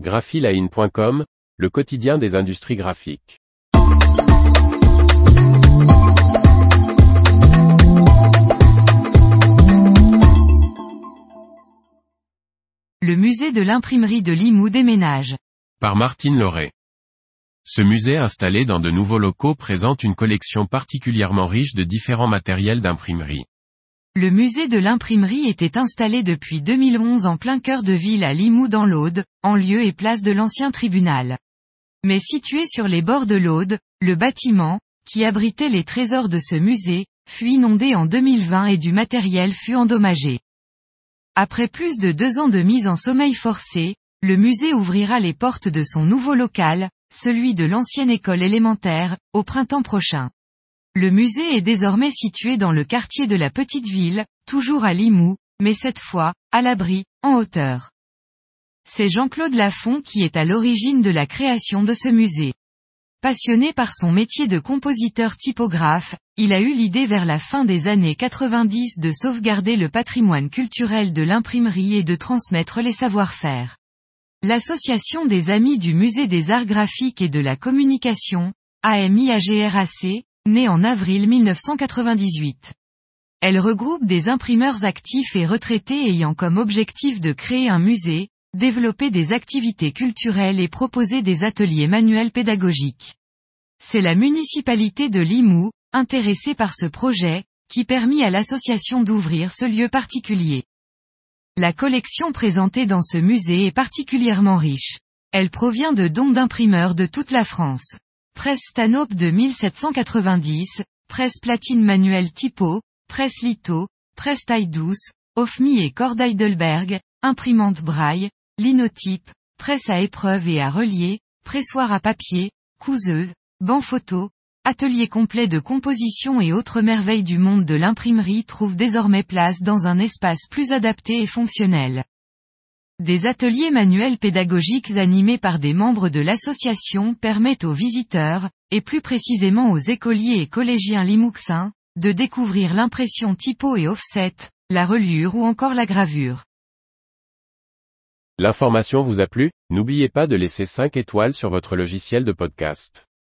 graphiline.com, le quotidien des industries graphiques. Le musée de l'imprimerie de Limoux déménage. Par Martine Lauré. Ce musée installé dans de nouveaux locaux présente une collection particulièrement riche de différents matériels d'imprimerie. Le musée de l'imprimerie était installé depuis 2011 en plein cœur de ville à Limoux dans l'Aude, en lieu et place de l'ancien tribunal. Mais situé sur les bords de l'Aude, le bâtiment, qui abritait les trésors de ce musée, fut inondé en 2020 et du matériel fut endommagé. Après plus de deux ans de mise en sommeil forcé, le musée ouvrira les portes de son nouveau local, celui de l'ancienne école élémentaire, au printemps prochain. Le musée est désormais situé dans le quartier de la petite ville, toujours à Limoux, mais cette fois, à l'abri, en hauteur. C'est Jean-Claude Lafont qui est à l'origine de la création de ce musée. Passionné par son métier de compositeur typographe, il a eu l'idée vers la fin des années 90 de sauvegarder le patrimoine culturel de l'imprimerie et de transmettre les savoir-faire. L'association des amis du musée des arts graphiques et de la communication, AMIAGRAC, née en avril 1998. Elle regroupe des imprimeurs actifs et retraités ayant comme objectif de créer un musée, développer des activités culturelles et proposer des ateliers manuels pédagogiques. C'est la municipalité de Limoux, intéressée par ce projet, qui permit à l'association d'ouvrir ce lieu particulier. La collection présentée dans ce musée est particulièrement riche. Elle provient de dons d'imprimeurs de toute la France. Presse Stanhope de 1790, presse platine manuelle typo, presse litho, presse taille douce, Ofmi et Cord Heidelberg, imprimante braille, linotype, presse à épreuve et à relier, pressoir à papier, couseuse, banc photo, atelier complet de composition et autres merveilles du monde de l'imprimerie trouvent désormais place dans un espace plus adapté et fonctionnel. Des ateliers manuels pédagogiques animés par des membres de l'association permettent aux visiteurs, et plus précisément aux écoliers et collégiens limouxins, de découvrir l'impression typo et offset, la reliure ou encore la gravure. L'information vous a plu? N'oubliez pas de laisser 5 étoiles sur votre logiciel de podcast.